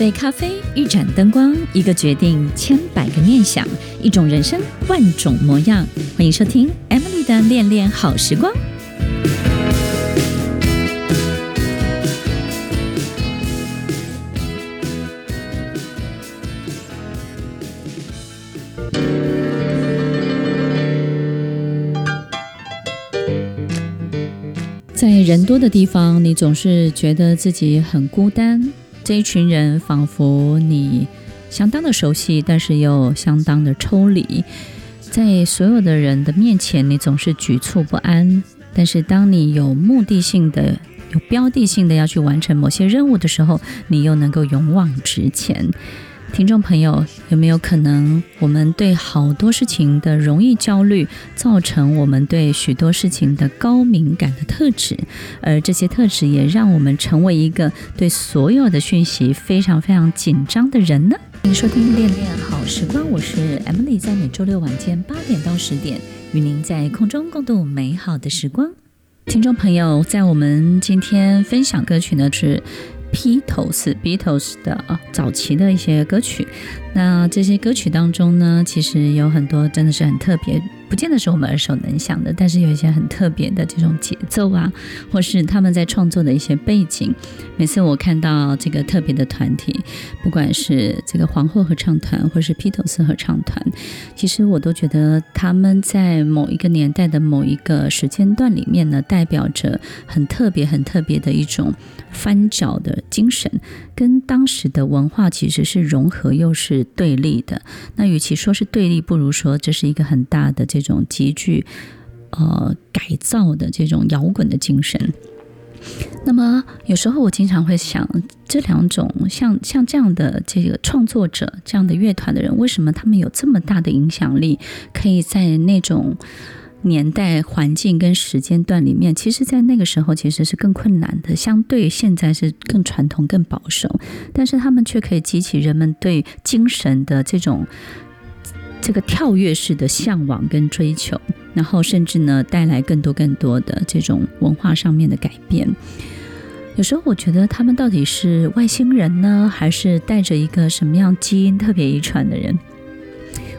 一杯咖啡，一盏灯光，一个决定，千百个念想，一种人生，万种模样。欢迎收听 Emily 的恋恋好时光。在人多的地方，你总是觉得自己很孤单。这一群人仿佛你相当的熟悉，但是又相当的抽离。在所有的人的面前，你总是局促不安。但是当你有目的性的、有标的性的要去完成某些任务的时候，你又能够勇往直前。听众朋友，有没有可能我们对好多事情的容易焦虑，造成我们对许多事情的高敏感的特质？而这些特质也让我们成为一个对所有的讯息非常非常紧张的人呢？欢迎收听《恋恋好时光》，我是 Emily，在每周六晚间八点到十点，与您在空中共度美好的时光。听众朋友，在我们今天分享歌曲呢是。披头士，Beatles 的早期的一些歌曲，那这些歌曲当中呢，其实有很多真的是很特别。不见得是我们耳熟能详的，但是有一些很特别的这种节奏啊，或是他们在创作的一些背景。每次我看到这个特别的团体，不管是这个皇后合唱团，或是披头士合唱团，其实我都觉得他们在某一个年代的某一个时间段里面呢，代表着很特别、很特别的一种翻搅的精神，跟当时的文化其实是融合又是对立的。那与其说是对立，不如说这是一个很大的这。这种极具呃改造的这种摇滚的精神，那么有时候我经常会想，这两种像像这样的这个创作者、这样的乐团的人，为什么他们有这么大的影响力，可以在那种年代、环境跟时间段里面，其实，在那个时候其实是更困难的，相对现在是更传统、更保守，但是他们却可以激起人们对精神的这种。这个跳跃式的向往跟追求，然后甚至呢带来更多更多的这种文化上面的改变。有时候我觉得他们到底是外星人呢，还是带着一个什么样基因特别遗传的人？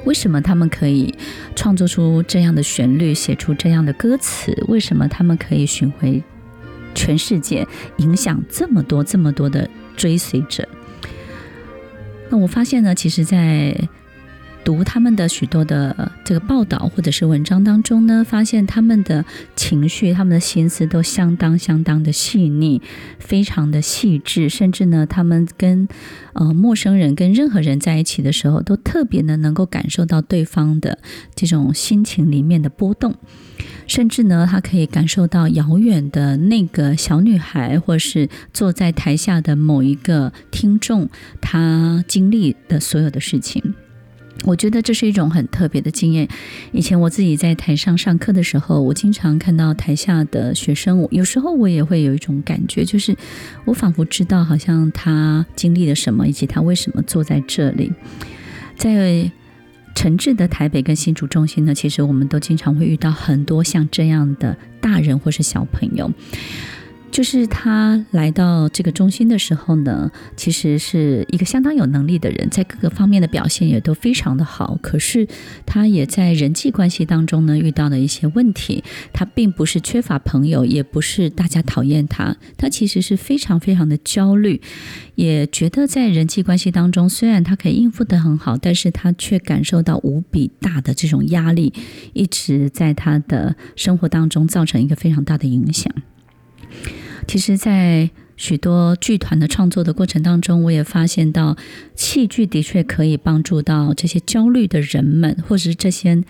为什么他们可以创作出这样的旋律，写出这样的歌词？为什么他们可以巡回全世界，影响这么多这么多的追随者？那我发现呢，其实，在读他们的许多的这个报道或者是文章当中呢，发现他们的情绪、他们的心思都相当相当的细腻，非常的细致，甚至呢，他们跟呃陌生人、跟任何人在一起的时候，都特别的能够感受到对方的这种心情里面的波动，甚至呢，他可以感受到遥远的那个小女孩，或是坐在台下的某一个听众，他经历的所有的事情。我觉得这是一种很特别的经验。以前我自己在台上上课的时候，我经常看到台下的学生，有时候我也会有一种感觉，就是我仿佛知道，好像他经历了什么，以及他为什么坐在这里。在诚挚的台北跟新竹中心呢，其实我们都经常会遇到很多像这样的大人或是小朋友。就是他来到这个中心的时候呢，其实是一个相当有能力的人，在各个方面的表现也都非常的好。可是他也在人际关系当中呢遇到了一些问题。他并不是缺乏朋友，也不是大家讨厌他，他其实是非常非常的焦虑，也觉得在人际关系当中，虽然他可以应付得很好，但是他却感受到无比大的这种压力，一直在他的生活当中造成一个非常大的影响。其实，在许多剧团的创作的过程当中，我也发现到，戏剧的确可以帮助到这些焦虑的人们，或者是这些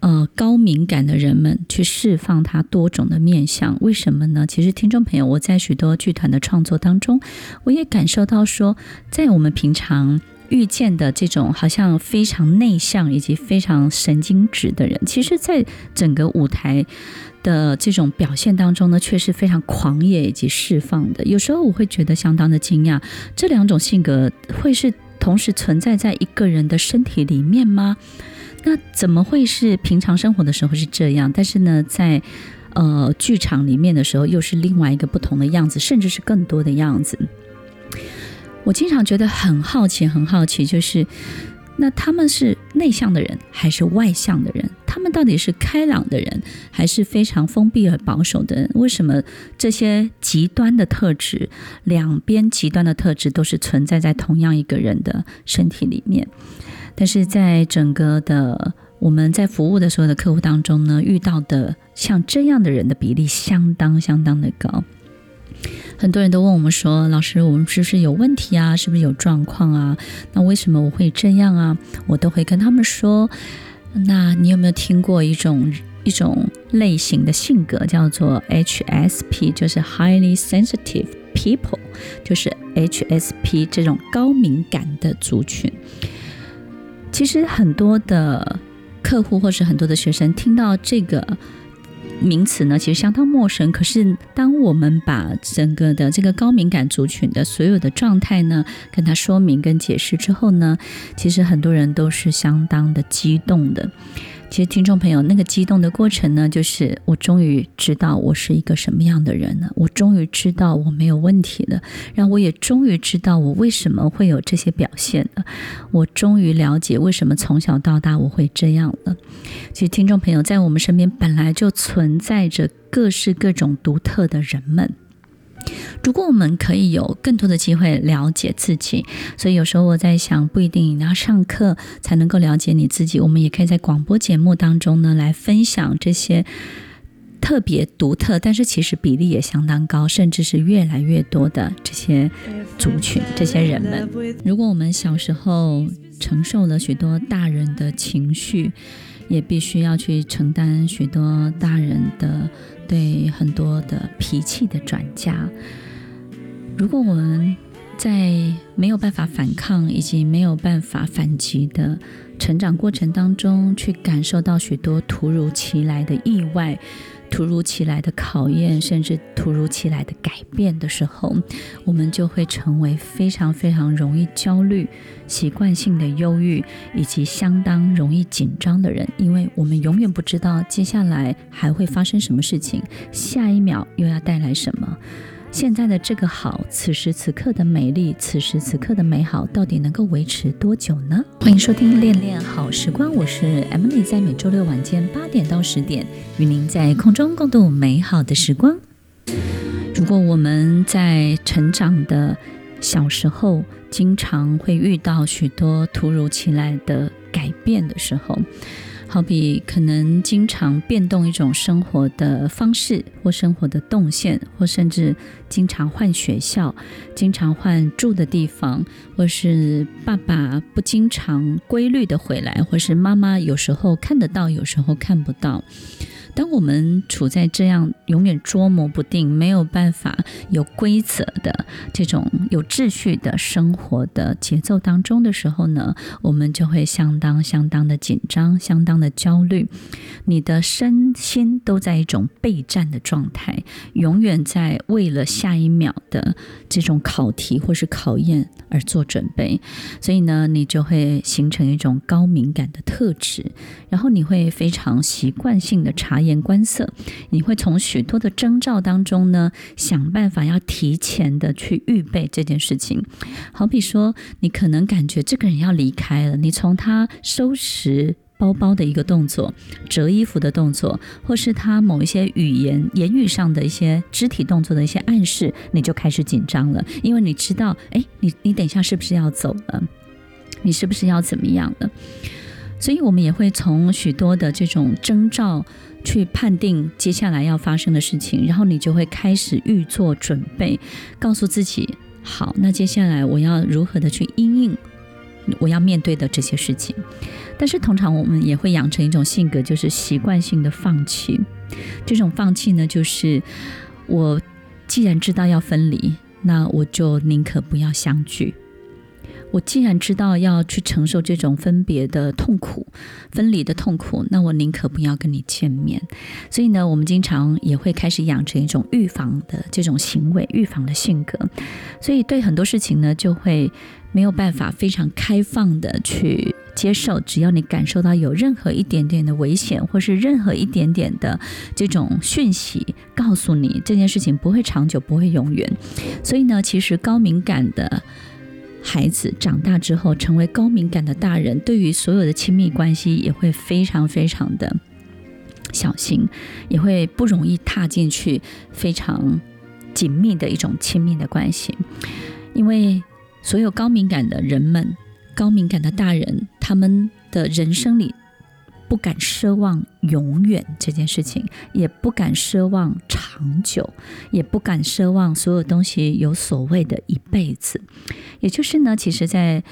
呃高敏感的人们，去释放他多种的面相。为什么呢？其实，听众朋友，我在许多剧团的创作当中，我也感受到说，在我们平常遇见的这种好像非常内向以及非常神经质的人，其实，在整个舞台。的这种表现当中呢，却是非常狂野以及释放的。有时候我会觉得相当的惊讶，这两种性格会是同时存在在一个人的身体里面吗？那怎么会是平常生活的时候是这样，但是呢，在呃剧场里面的时候又是另外一个不同的样子，甚至是更多的样子？我经常觉得很好奇，很好奇，就是那他们是内向的人还是外向的人？他们到底是开朗的人还是非常封闭而保守的人？为什么这些极端的特质，两边极端的特质都是存在在同样一个人的身体里面？但是在整个的我们在服务的所有的客户当中呢，遇到的像这样的人的比例相当相当的高。很多人都问我们说：“老师，我们是不是有问题啊？是不是有状况啊？那为什么我会这样啊？”我都会跟他们说：“那你有没有听过一种一种类型的性格，叫做 HSP，就是 Highly Sensitive People，就是 HSP 这种高敏感的族群。其实很多的客户或是很多的学生听到这个。”名词呢，其实相当陌生。可是，当我们把整个的这个高敏感族群的所有的状态呢，跟他说明跟解释之后呢，其实很多人都是相当的激动的。其实，听众朋友，那个激动的过程呢，就是我终于知道我是一个什么样的人了，我终于知道我没有问题了，然后我也终于知道我为什么会有这些表现了，我终于了解为什么从小到大我会这样了。其实，听众朋友，在我们身边本来就存在着各式各种独特的人们。如果我们可以有更多的机会了解自己，所以有时候我在想，不一定你要上课才能够了解你自己。我们也可以在广播节目当中呢，来分享这些特别独特，但是其实比例也相当高，甚至是越来越多的这些族群、这些人们。如果我们小时候承受了许多大人的情绪，也必须要去承担许多大人的。对很多的脾气的转嫁，如果我们在没有办法反抗以及没有办法反击的成长过程当中，去感受到许多突如其来的意外。突如其来的考验，甚至突如其来的改变的时候，我们就会成为非常非常容易焦虑、习惯性的忧郁，以及相当容易紧张的人，因为我们永远不知道接下来还会发生什么事情，下一秒又要带来什么。现在的这个好，此时此刻的美丽，此时此刻的美好，到底能够维持多久呢？欢迎收听《恋恋好时光》，我是 Emily，在每周六晚间八点到十点，与您在空中共度美好的时光。如果我们在成长的小时候，经常会遇到许多突如其来的改变的时候，好比可能经常变动一种生活的方式，或生活的动线，或甚至经常换学校，经常换住的地方，或是爸爸不经常规律的回来，或是妈妈有时候看得到，有时候看不到。当我们处在这样永远捉摸不定、没有办法有规则的这种有秩序的生活的节奏当中的时候呢，我们就会相当相当的紧张、相当的焦虑，你的身心都在一种备战的状态，永远在为了下一秒的这种考题或是考验而做准备，所以呢，你就会形成一种高敏感的特质，然后你会非常习惯性的察言观色，你会从许多的征兆当中呢，想办法要提前的去预备这件事情。好比说，你可能感觉这个人要离开了，你从他收拾包包的一个动作、折衣服的动作，或是他某一些语言、言语上的一些肢体动作的一些暗示，你就开始紧张了，因为你知道，哎，你你等一下是不是要走了？你是不是要怎么样了？所以，我们也会从许多的这种征兆去判定接下来要发生的事情，然后你就会开始预做准备，告诉自己：好，那接下来我要如何的去因应我要面对的这些事情。但是，通常我们也会养成一种性格，就是习惯性的放弃。这种放弃呢，就是我既然知道要分离，那我就宁可不要相聚。我既然知道要去承受这种分别的痛苦、分离的痛苦，那我宁可不要跟你见面。所以呢，我们经常也会开始养成一种预防的这种行为、预防的性格。所以对很多事情呢，就会没有办法非常开放的去接受。只要你感受到有任何一点点的危险，或是任何一点点的这种讯息，告诉你这件事情不会长久、不会永远。所以呢，其实高敏感的。孩子长大之后成为高敏感的大人，对于所有的亲密关系也会非常非常的小心，也会不容易踏进去非常紧密的一种亲密的关系，因为所有高敏感的人们，高敏感的大人，他们的人生里。不敢奢望永远这件事情，也不敢奢望长久，也不敢奢望所有东西有所谓的一辈子。也就是呢，其实，在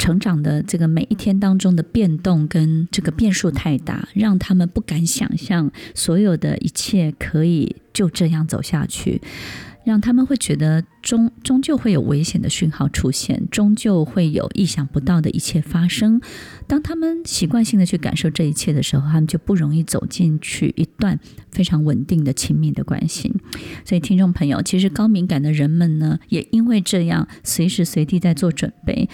成长的这个每一天当中的变动跟这个变数太大，让他们不敢想象所有的一切可以就这样走下去。让他们会觉得终终究会有危险的讯号出现，终究会有意想不到的一切发生。当他们习惯性的去感受这一切的时候，他们就不容易走进去一段非常稳定的亲密的关系。所以，听众朋友，其实高敏感的人们呢，也因为这样，随时随地在做准备。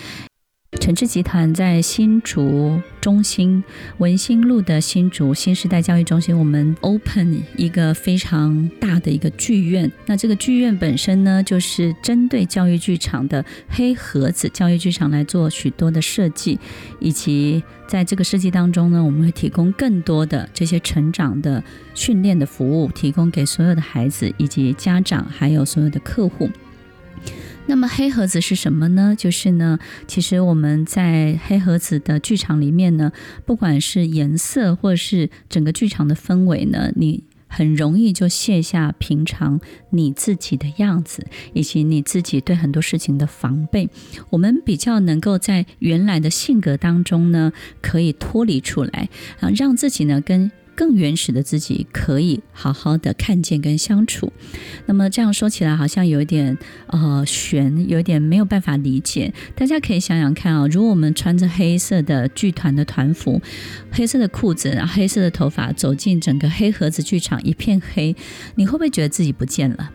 诚致集团在新竹中心文心路的新竹新时代教育中心，我们 open 一个非常大的一个剧院。那这个剧院本身呢，就是针对教育剧场的黑盒子教育剧场来做许多的设计，以及在这个设计当中呢，我们会提供更多的这些成长的训练的服务，提供给所有的孩子以及家长，还有所有的客户。那么黑盒子是什么呢？就是呢，其实我们在黑盒子的剧场里面呢，不管是颜色或是整个剧场的氛围呢，你很容易就卸下平常你自己的样子，以及你自己对很多事情的防备。我们比较能够在原来的性格当中呢，可以脱离出来，啊，让自己呢跟。更原始的自己可以好好的看见跟相处，那么这样说起来好像有一点呃悬，有点没有办法理解。大家可以想想看啊、如果我们穿着黑色的剧团的团服、黑色的裤子、然后黑色的头发走进整个黑盒子剧场，一片黑，你会不会觉得自己不见了？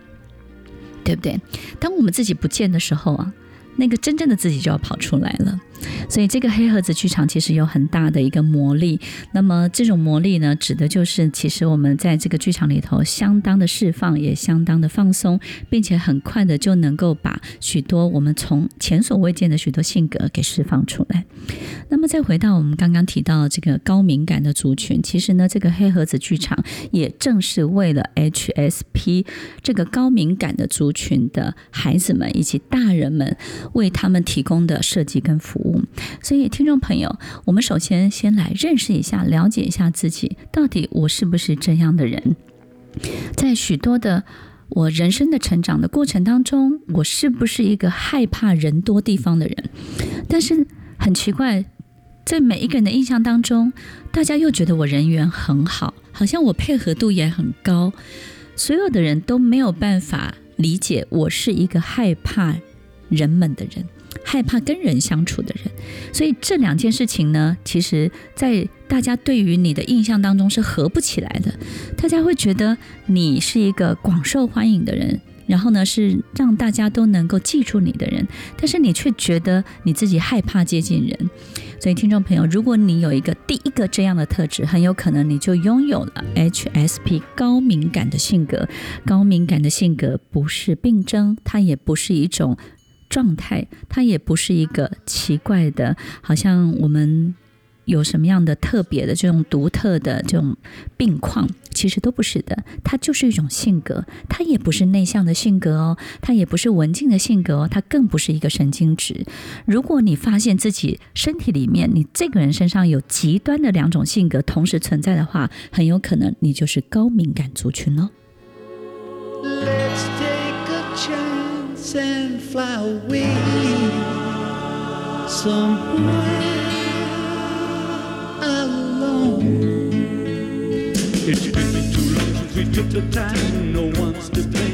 对不对？当我们自己不见的时候啊，那个真正的自己就要跑出来了。所以这个黑盒子剧场其实有很大的一个魔力。那么这种魔力呢，指的就是其实我们在这个剧场里头相当的释放，也相当的放松，并且很快的就能够把许多我们从前所未见的许多性格给释放出来。那么再回到我们刚刚提到的这个高敏感的族群，其实呢，这个黑盒子剧场也正是为了 HSP 这个高敏感的族群的孩子们以及大人们为他们提供的设计跟服务。所以，听众朋友，我们首先先来认识一下、了解一下自己，到底我是不是这样的人？在许多的我人生的成长的过程当中，我是不是一个害怕人多地方的人？但是很奇怪，在每一个人的印象当中，大家又觉得我人缘很好，好像我配合度也很高，所有的人都没有办法理解我是一个害怕人们的人。害怕跟人相处的人，所以这两件事情呢，其实，在大家对于你的印象当中是合不起来的。大家会觉得你是一个广受欢迎的人，然后呢，是让大家都能够记住你的人，但是你却觉得你自己害怕接近人。所以，听众朋友，如果你有一个第一个这样的特质，很有可能你就拥有了 HSP 高敏感的性格。高敏感的性格不是病症，它也不是一种。状态，它也不是一个奇怪的，好像我们有什么样的特别的这种独特的这种病况，其实都不是的。它就是一种性格，它也不是内向的性格哦，它也不是文静的性格哦，它更不是一个神经质。如果你发现自己身体里面，你这个人身上有极端的两种性格同时存在的话，很有可能你就是高敏感族群哦。Fly away somewhere alone. It's been too long since we took the time. No one's to blame.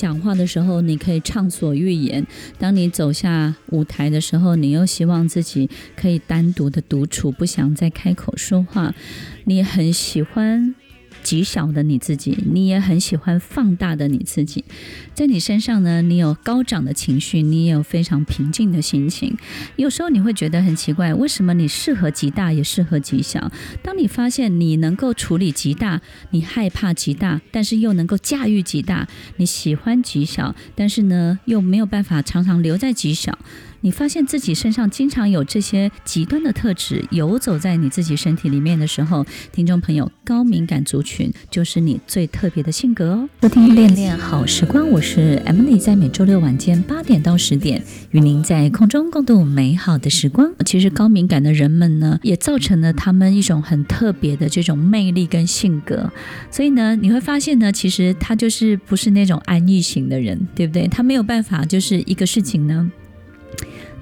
讲话的时候，你可以畅所欲言；当你走下舞台的时候，你又希望自己可以单独的独处，不想再开口说话。你很喜欢。极小的你自己，你也很喜欢放大的你自己，在你身上呢，你有高涨的情绪，你也有非常平静的心情。有时候你会觉得很奇怪，为什么你适合极大，也适合极小？当你发现你能够处理极大，你害怕极大，但是又能够驾驭极大；你喜欢极小，但是呢，又没有办法常常留在极小。你发现自己身上经常有这些极端的特质游走在你自己身体里面的时候，听众朋友，高敏感族群就是你最特别的性格哦。收听恋恋好时光，我是 Emily，在每周六晚间八点到十点，与您在空中共度美好的时光。其实高敏感的人们呢，也造成了他们一种很特别的这种魅力跟性格。所以呢，你会发现呢，其实他就是不是那种安逸型的人，对不对？他没有办法，就是一个事情呢。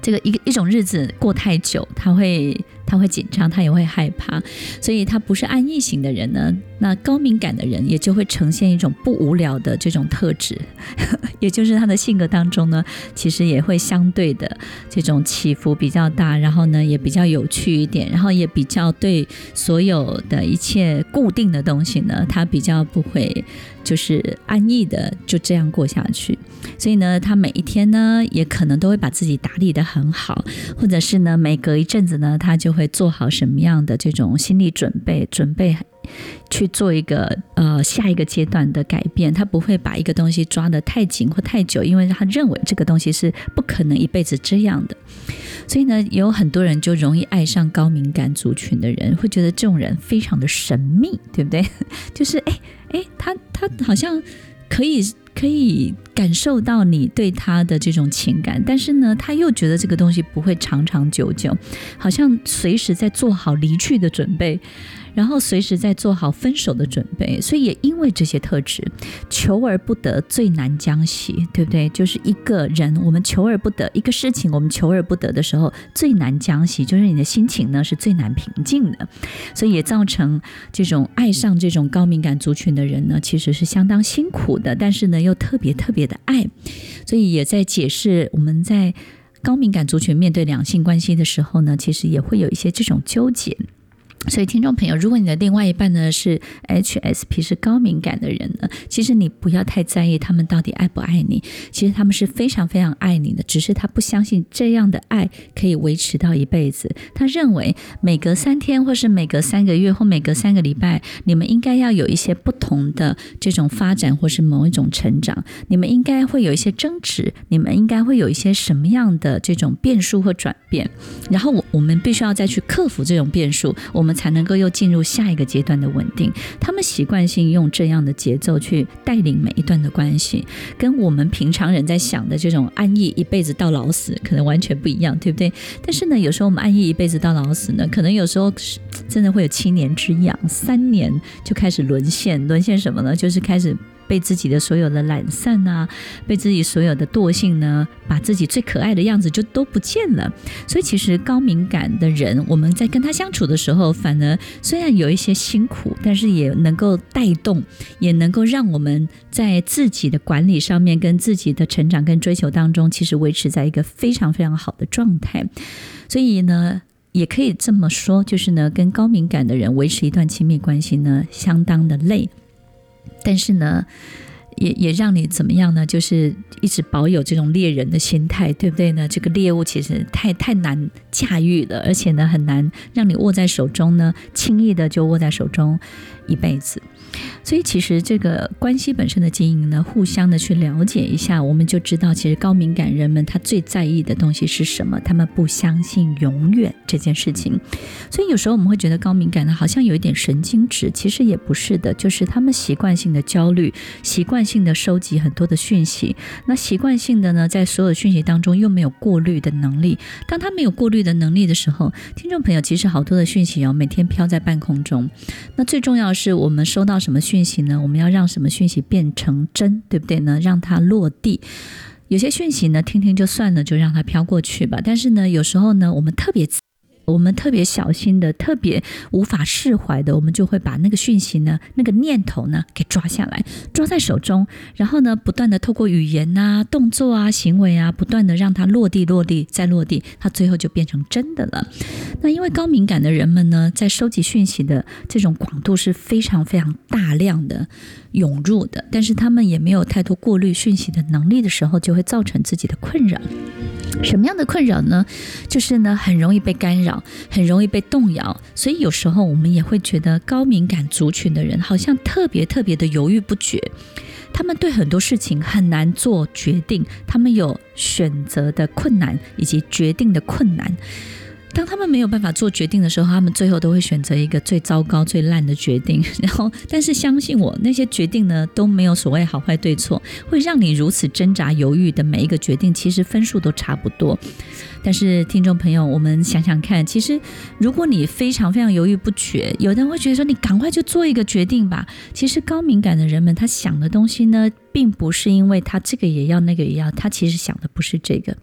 这个一一种日子过太久，他会他会紧张，他也会害怕，所以他不是安逸型的人呢。那高敏感的人也就会呈现一种不无聊的这种特质，也就是他的性格当中呢，其实也会相对的这种起伏比较大，然后呢也比较有趣一点，然后也比较对所有的一切固定的东西呢，他比较不会就是安逸的就这样过下去。所以呢，他每一天呢也可能都会把自己打理得很好，或者是呢每隔一阵子呢，他就会做好什么样的这种心理准备，准备。去做一个呃下一个阶段的改变，他不会把一个东西抓得太紧或太久，因为他认为这个东西是不可能一辈子这样的。所以呢，有很多人就容易爱上高敏感族群的人，会觉得这种人非常的神秘，对不对？就是哎哎，他他好像可以可以感受到你对他的这种情感，但是呢，他又觉得这个东西不会长长久久，好像随时在做好离去的准备。然后随时在做好分手的准备，所以也因为这些特质，求而不得最难将息，对不对？就是一个人，我们求而不得一个事情，我们求而不得的时候，最难将息，就是你的心情呢是最难平静的，所以也造成这种爱上这种高敏感族群的人呢，其实是相当辛苦的，但是呢又特别特别的爱，所以也在解释我们在高敏感族群面对两性关系的时候呢，其实也会有一些这种纠结。所以，听众朋友，如果你的另外一半呢是 HSP 是高敏感的人呢，其实你不要太在意他们到底爱不爱你。其实他们是非常非常爱你的，只是他不相信这样的爱可以维持到一辈子。他认为每隔三天，或是每隔三个月，或每隔三个礼拜，你们应该要有一些不同的这种发展，或是某一种成长。你们应该会有一些争执，你们应该会有一些什么样的这种变数或转变。然后我我们必须要再去克服这种变数。我们。我们才能够又进入下一个阶段的稳定。他们习惯性用这样的节奏去带领每一段的关系，跟我们平常人在想的这种安逸一辈子到老死可能完全不一样，对不对？但是呢，有时候我们安逸一辈子到老死呢，可能有时候真的会有七年之痒，三年就开始沦陷。沦陷什么呢？就是开始。被自己的所有的懒散啊，被自己所有的惰性呢，把自己最可爱的样子就都不见了。所以其实高敏感的人，我们在跟他相处的时候，反而虽然有一些辛苦，但是也能够带动，也能够让我们在自己的管理上面，跟自己的成长跟追求当中，其实维持在一个非常非常好的状态。所以呢，也可以这么说，就是呢，跟高敏感的人维持一段亲密关系呢，相当的累。但是呢，也也让你怎么样呢？就是一直保有这种猎人的心态，对不对呢？这个猎物其实太太难驾驭了，而且呢，很难让你握在手中呢，轻易的就握在手中一辈子。所以，其实这个关系本身的经营呢，互相的去了解一下，我们就知道，其实高敏感人们他最在意的东西是什么？他们不相信永远这件事情。所以有时候我们会觉得高敏感呢，好像有一点神经质，其实也不是的，就是他们习惯性的焦虑，习惯性的收集很多的讯息，那习惯性的呢，在所有讯息当中又没有过滤的能力。当他没有过滤的能力的时候，听众朋友，其实好多的讯息哦，每天飘在半空中。那最重要是，我们收到什么讯息呢？我们要让什么讯息变成真，对不对呢？让它落地。有些讯息呢，听听就算了，就让它飘过去吧。但是呢，有时候呢，我们特别。我们特别小心的、特别无法释怀的，我们就会把那个讯息呢、那个念头呢给抓下来，抓在手中，然后呢，不断的透过语言啊、动作啊、行为啊，不断的让它落地、落地再落地，它最后就变成真的了。那因为高敏感的人们呢，在收集讯息的这种广度是非常非常大量的涌入的，但是他们也没有太多过滤讯息的能力的时候，就会造成自己的困扰。什么样的困扰呢？就是呢，很容易被干扰，很容易被动摇。所以有时候我们也会觉得高敏感族群的人好像特别特别的犹豫不决，他们对很多事情很难做决定，他们有选择的困难以及决定的困难。当他们没有办法做决定的时候，他们最后都会选择一个最糟糕、最烂的决定。然后，但是相信我，那些决定呢，都没有所谓好坏对错，会让你如此挣扎犹豫的每一个决定，其实分数都差不多。但是，听众朋友，我们想想看，其实如果你非常非常犹豫不决，有的人会觉得说，你赶快就做一个决定吧。其实高敏感的人们，他想的东西呢，并不是因为他这个也要那个也要，他其实想的不是这个。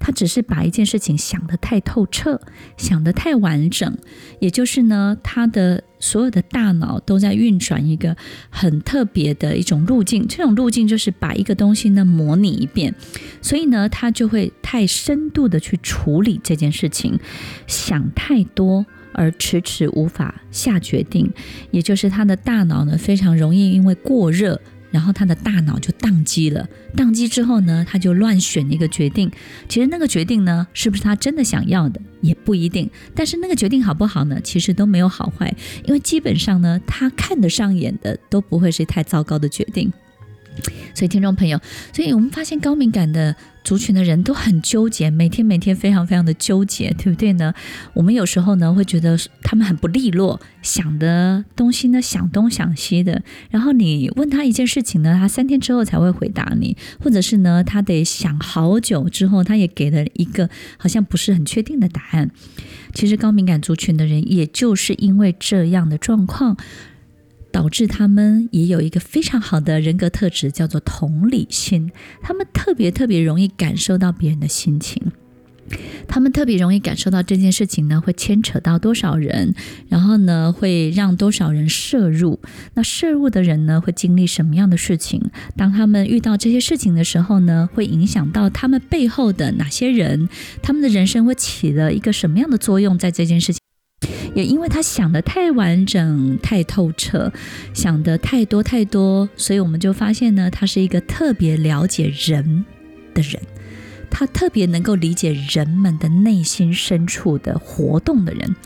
他只是把一件事情想得太透彻，想得太完整，也就是呢，他的所有的大脑都在运转一个很特别的一种路径，这种路径就是把一个东西呢模拟一遍，所以呢，他就会太深度的去处理这件事情，想太多而迟迟无法下决定，也就是他的大脑呢非常容易因为过热。然后他的大脑就宕机了，宕机之后呢，他就乱选一个决定。其实那个决定呢，是不是他真的想要的，也不一定。但是那个决定好不好呢？其实都没有好坏，因为基本上呢，他看得上眼的都不会是太糟糕的决定。所以听众朋友，所以我们发现高敏感的。族群的人都很纠结，每天每天非常非常的纠结，对不对呢？我们有时候呢会觉得他们很不利落，想的东西呢想东想西的。然后你问他一件事情呢，他三天之后才会回答你，或者是呢他得想好久之后，他也给了一个好像不是很确定的答案。其实高敏感族群的人，也就是因为这样的状况。导致他们也有一个非常好的人格特质，叫做同理心。他们特别特别容易感受到别人的心情，他们特别容易感受到这件事情呢会牵扯到多少人，然后呢会让多少人摄入。那摄入的人呢会经历什么样的事情？当他们遇到这些事情的时候呢，会影响到他们背后的哪些人？他们的人生会起了一个什么样的作用在这件事情？也因为他想得太完整、太透彻，想得太多太多，所以我们就发现呢，他是一个特别了解人的人，他特别能够理解人们的内心深处的活动的人。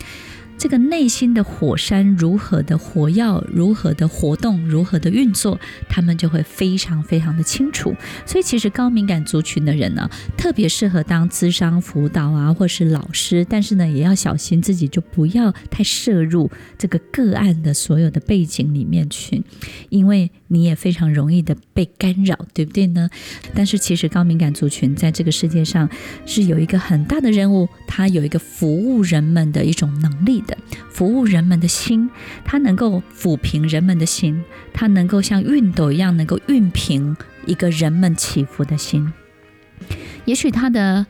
这个内心的火山如何的火药，如何的活动，如何的运作，他们就会非常非常的清楚。所以，其实高敏感族群的人呢，特别适合当咨商辅导啊，或是老师。但是呢，也要小心自己，就不要太摄入这个个案的所有的背景里面去，因为你也非常容易的被干扰，对不对呢？但是，其实高敏感族群在这个世界上是有一个很大的任务，它有一个服务人们的一种能力的。服务人们的心，它能够抚平人们的心，它能够像熨斗一样，能够熨平一个人们起伏的心。也许他的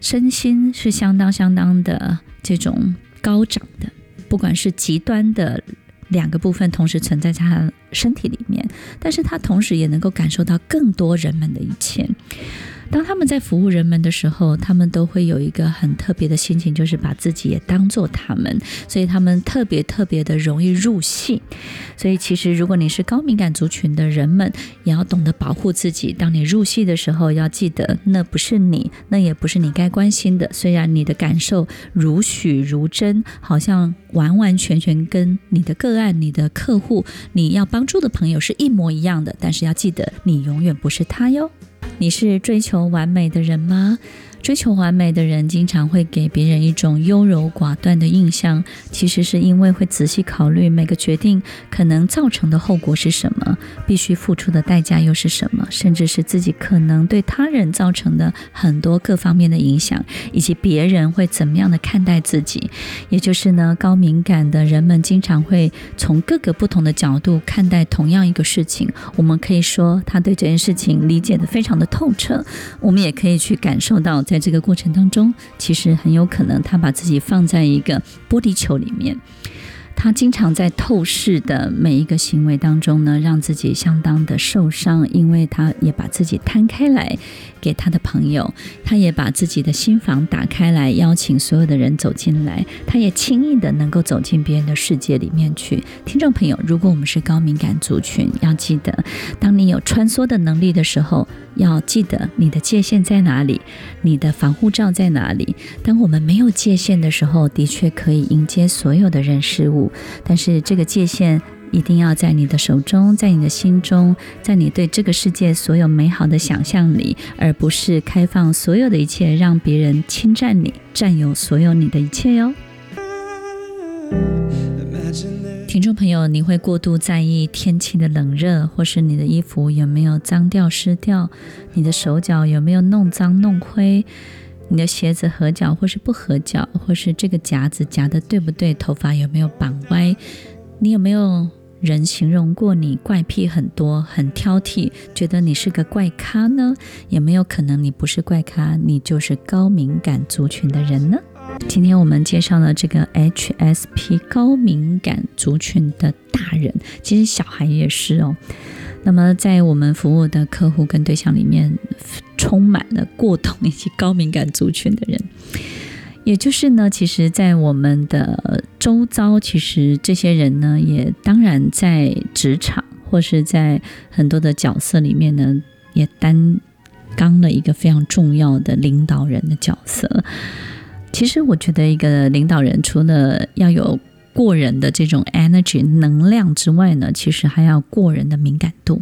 身心是相当相当的这种高涨的，不管是极端的两个部分同时存在在他身体里面，但是他同时也能够感受到更多人们的一切。当他们在服务人们的时候，他们都会有一个很特别的心情，就是把自己也当做他们，所以他们特别特别的容易入戏。所以，其实如果你是高敏感族群的人们，也要懂得保护自己。当你入戏的时候，要记得那不是你，那也不是你该关心的。虽然你的感受如许如真，好像完完全全跟你的个案、你的客户、你要帮助的朋友是一模一样的，但是要记得，你永远不是他哟。你是追求完美的人吗？追求完美的人经常会给别人一种优柔寡断的印象，其实是因为会仔细考虑每个决定可能造成的后果是什么，必须付出的代价又是什么，甚至是自己可能对他人造成的很多各方面的影响，以及别人会怎么样的看待自己。也就是呢，高敏感的人们经常会从各个不同的角度看待同样一个事情。我们可以说他对这件事情理解得非常的透彻，我们也可以去感受到在。在这个过程当中，其实很有可能他把自己放在一个玻璃球里面。他经常在透视的每一个行为当中呢，让自己相当的受伤，因为他也把自己摊开来给他的朋友，他也把自己的心房打开来，邀请所有的人走进来，他也轻易的能够走进别人的世界里面去。听众朋友，如果我们是高敏感族群，要记得，当你有穿梭的能力的时候，要记得你的界限在哪里，你的防护罩在哪里。当我们没有界限的时候，的确可以迎接所有的人事物。但是这个界限一定要在你的手中，在你的心中，在你对这个世界所有美好的想象里，而不是开放所有的一切，让别人侵占你、占有所有你的一切哟。听众朋友，你会过度在意天气的冷热，或是你的衣服有没有脏掉、湿掉，你的手脚有没有弄脏、弄灰？你的鞋子合脚或是不合脚，或是这个夹子夹的对不对？头发有没有绑歪？你有没有人形容过你怪癖很多、很挑剔，觉得你是个怪咖呢？有没有可能你不是怪咖，你就是高敏感族群的人呢？今天我们介绍了这个 HSP 高敏感族群的大人，其实小孩也是哦。那么在我们服务的客户跟对象里面，充满了过动以及高敏感族群的人，也就是呢，其实，在我们的周遭，其实这些人呢，也当然在职场或是在很多的角色里面呢，也担当了一个非常重要的领导人的角色。其实，我觉得一个领导人除了要有过人的这种 energy 能量之外呢，其实还要过人的敏感度。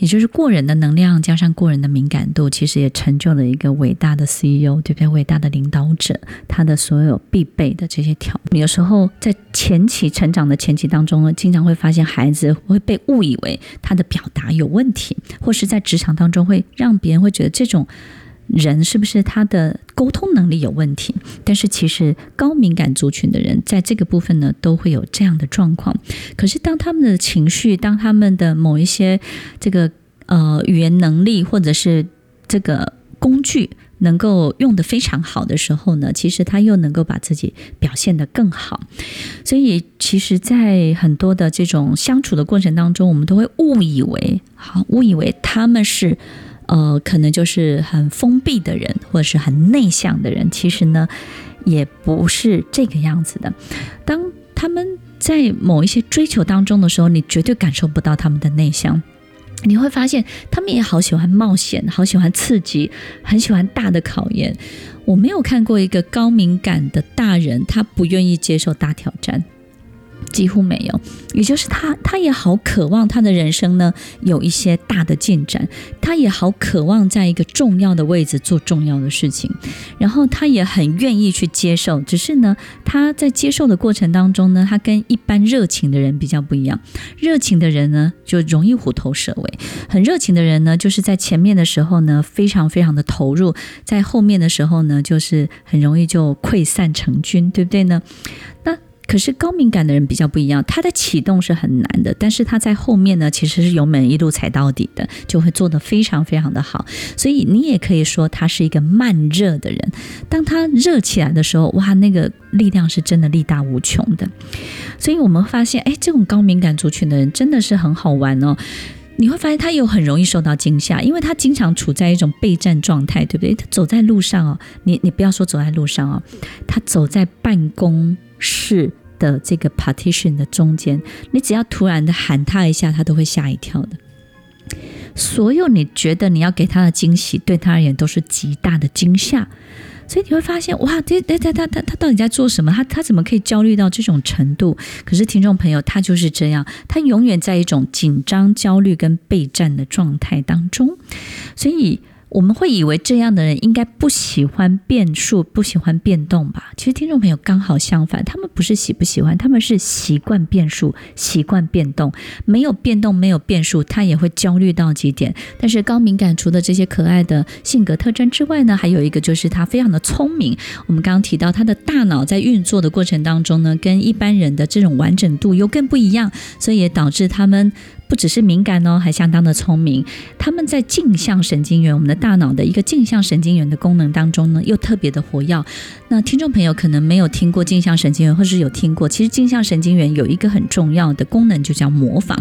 也就是过人的能量加上过人的敏感度，其实也成就了一个伟大的 CEO，对不对？伟大的领导者，他的所有必备的这些条。有时候在前期成长的前期当中呢，经常会发现孩子会被误以为他的表达有问题，或是在职场当中会让别人会觉得这种。人是不是他的沟通能力有问题？但是其实高敏感族群的人在这个部分呢，都会有这样的状况。可是当他们的情绪，当他们的某一些这个呃语言能力或者是这个工具能够用得非常好的时候呢，其实他又能够把自己表现得更好。所以其实，在很多的这种相处的过程当中，我们都会误以为，好，误以为他们是。呃，可能就是很封闭的人，或者是很内向的人。其实呢，也不是这个样子的。当他们在某一些追求当中的时候，你绝对感受不到他们的内向。你会发现，他们也好喜欢冒险，好喜欢刺激，很喜欢大的考验。我没有看过一个高敏感的大人，他不愿意接受大挑战。几乎没有，也就是他，他也好渴望他的人生呢有一些大的进展，他也好渴望在一个重要的位置做重要的事情，然后他也很愿意去接受，只是呢，他在接受的过程当中呢，他跟一般热情的人比较不一样，热情的人呢就容易虎头蛇尾，很热情的人呢就是在前面的时候呢非常非常的投入，在后面的时候呢就是很容易就溃散成军，对不对呢？那。可是高敏感的人比较不一样，他的启动是很难的，但是他在后面呢，其实是油门一路踩到底的，就会做得非常非常的好。所以你也可以说他是一个慢热的人。当他热起来的时候，哇，那个力量是真的力大无穷的。所以我们发现，哎，这种高敏感族群的人真的是很好玩哦。你会发现他有很容易受到惊吓，因为他经常处在一种备战状态，对不对？他走在路上哦，你你不要说走在路上哦，他走在办公室的这个 partition 的中间，你只要突然的喊他一下，他都会吓一跳的。所有你觉得你要给他的惊喜，对他而言都是极大的惊吓。所以你会发现，哇，这、这、他、他、他、他到底在做什么？他、他怎么可以焦虑到这种程度？可是听众朋友，他就是这样，他永远在一种紧张、焦虑跟备战的状态当中，所以。我们会以为这样的人应该不喜欢变数，不喜欢变动吧？其实听众朋友刚好相反，他们不是喜不喜欢，他们是习惯变数，习惯变动。没有变动，没有变数，他也会焦虑到极点。但是高敏感除了这些可爱的性格特征之外呢，还有一个就是他非常的聪明。我们刚刚提到他的大脑在运作的过程当中呢，跟一般人的这种完整度又更不一样，所以也导致他们。不只是敏感哦，还相当的聪明。他们在镜像神经元，我们的大脑的一个镜像神经元的功能当中呢，又特别的活跃。那听众朋友可能没有听过镜像神经元，或是有听过，其实镜像神经元有一个很重要的功能，就叫模仿。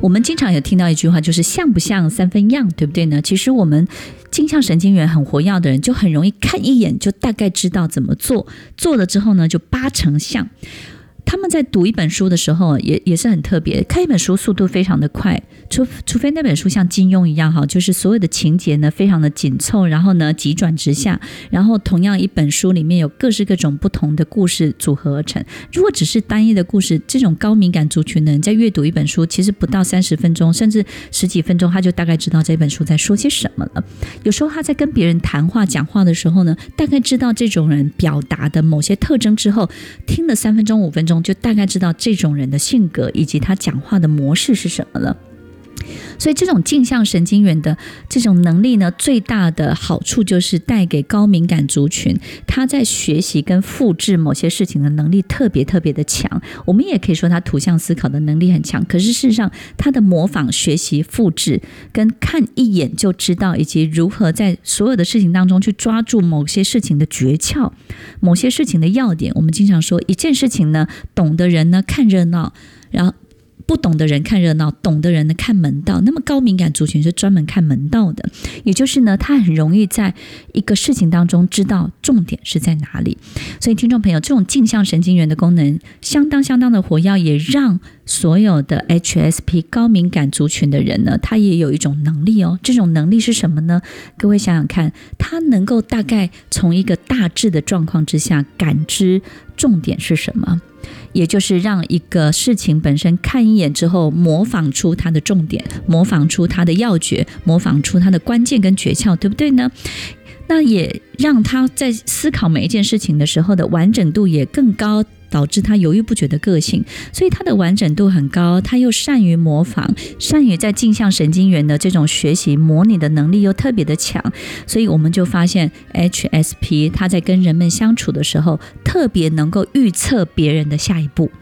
我们经常有听到一句话，就是像不像三分样，对不对呢？其实我们镜像神经元很活跃的人，就很容易看一眼就大概知道怎么做，做了之后呢，就八成像。他们在读一本书的时候，也也是很特别。看一本书速度非常的快，除除非那本书像金庸一样哈，就是所有的情节呢非常的紧凑，然后呢急转直下，然后同样一本书里面有各式各种不同的故事组合而成。如果只是单一的故事，这种高敏感族群的人在阅读一本书，其实不到三十分钟，甚至十几分钟，他就大概知道这本书在说些什么了。有时候他在跟别人谈话讲话的时候呢，大概知道这种人表达的某些特征之后，听了三分钟五分钟。就大概知道这种人的性格以及他讲话的模式是什么了。所以，这种镜像神经元的这种能力呢，最大的好处就是带给高敏感族群，他在学习跟复制某些事情的能力特别特别的强。我们也可以说他图像思考的能力很强。可是事实上，他的模仿、学习、复制跟看一眼就知道，以及如何在所有的事情当中去抓住某些事情的诀窍、某些事情的要点。我们经常说，一件事情呢，懂的人呢看热闹，然后。不懂的人看热闹，懂的人呢看门道。那么高敏感族群是专门看门道的，也就是呢，他很容易在一个事情当中知道重点是在哪里。所以，听众朋友，这种镜像神经元的功能相当相当的活跃，也让所有的 HSP 高敏感族群的人呢，他也有一种能力哦。这种能力是什么呢？各位想想看，他能够大概从一个大致的状况之下感知重点是什么。也就是让一个事情本身看一眼之后，模仿出它的重点，模仿出它的要诀，模仿出它的关键跟诀窍，对不对呢？那也让他在思考每一件事情的时候的完整度也更高。导致他犹豫不决的个性，所以他的完整度很高，他又善于模仿，善于在镜像神经元的这种学习模拟的能力又特别的强，所以我们就发现 HSP 他在跟人们相处的时候，特别能够预测别人的下一步。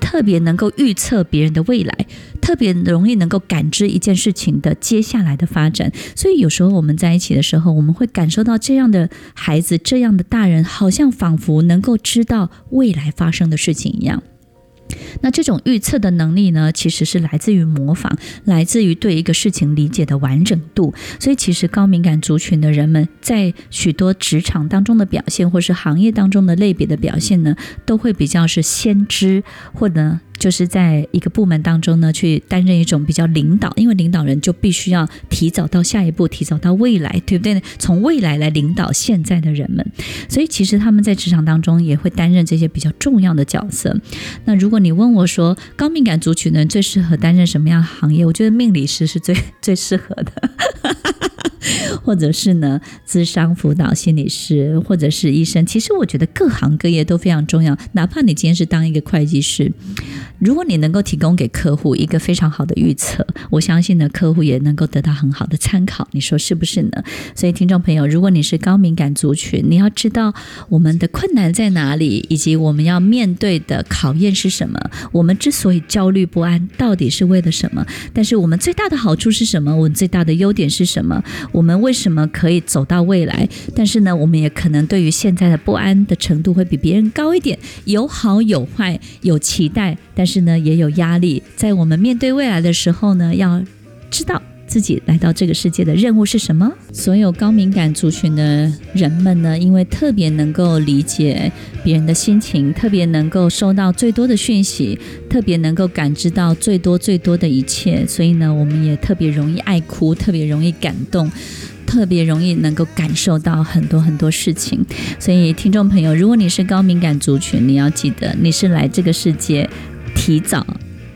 特别能够预测别人的未来，特别容易能够感知一件事情的接下来的发展。所以有时候我们在一起的时候，我们会感受到这样的孩子，这样的大人，好像仿佛能够知道未来发生的事情一样。那这种预测的能力呢，其实是来自于模仿，来自于对一个事情理解的完整度。所以，其实高敏感族群的人们在许多职场当中的表现，或是行业当中的类别的表现呢，都会比较是先知，或者。就是在一个部门当中呢，去担任一种比较领导，因为领导人就必须要提早到下一步，提早到未来，对不对？从未来来领导现在的人们，所以其实他们在职场当中也会担任这些比较重要的角色。那如果你问我说，高敏感族群呢，最适合担任什么样的行业？我觉得命理师是最 最适合的。或者是呢，智商辅导心理师，或者是医生。其实我觉得各行各业都非常重要。哪怕你今天是当一个会计师，如果你能够提供给客户一个非常好的预测，我相信呢，客户也能够得到很好的参考。你说是不是呢？所以，听众朋友，如果你是高敏感族群，你要知道我们的困难在哪里，以及我们要面对的考验是什么。我们之所以焦虑不安，到底是为了什么？但是我们最大的好处是什么？我们最大的优点是什么？我们为什么可以走到未来？但是呢，我们也可能对于现在的不安的程度会比别人高一点，有好有坏，有期待，但是呢，也有压力。在我们面对未来的时候呢，要知道自己来到这个世界的任务是什么。所有高敏感族群的人们呢，因为特别能够理解别人的心情，特别能够收到最多的讯息，特别能够感知到最多最多的一切，所以呢，我们也特别容易爱哭，特别容易感动。特别容易能够感受到很多很多事情，所以听众朋友，如果你是高敏感族群，你要记得你是来这个世界提早。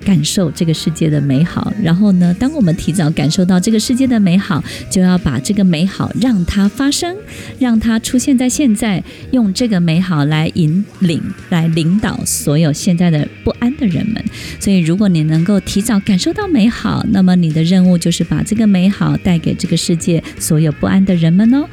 感受这个世界的美好，然后呢，当我们提早感受到这个世界的美好，就要把这个美好让它发生，让它出现在现在，用这个美好来引领、来领导所有现在的不安的人们。所以，如果你能够提早感受到美好，那么你的任务就是把这个美好带给这个世界所有不安的人们哦。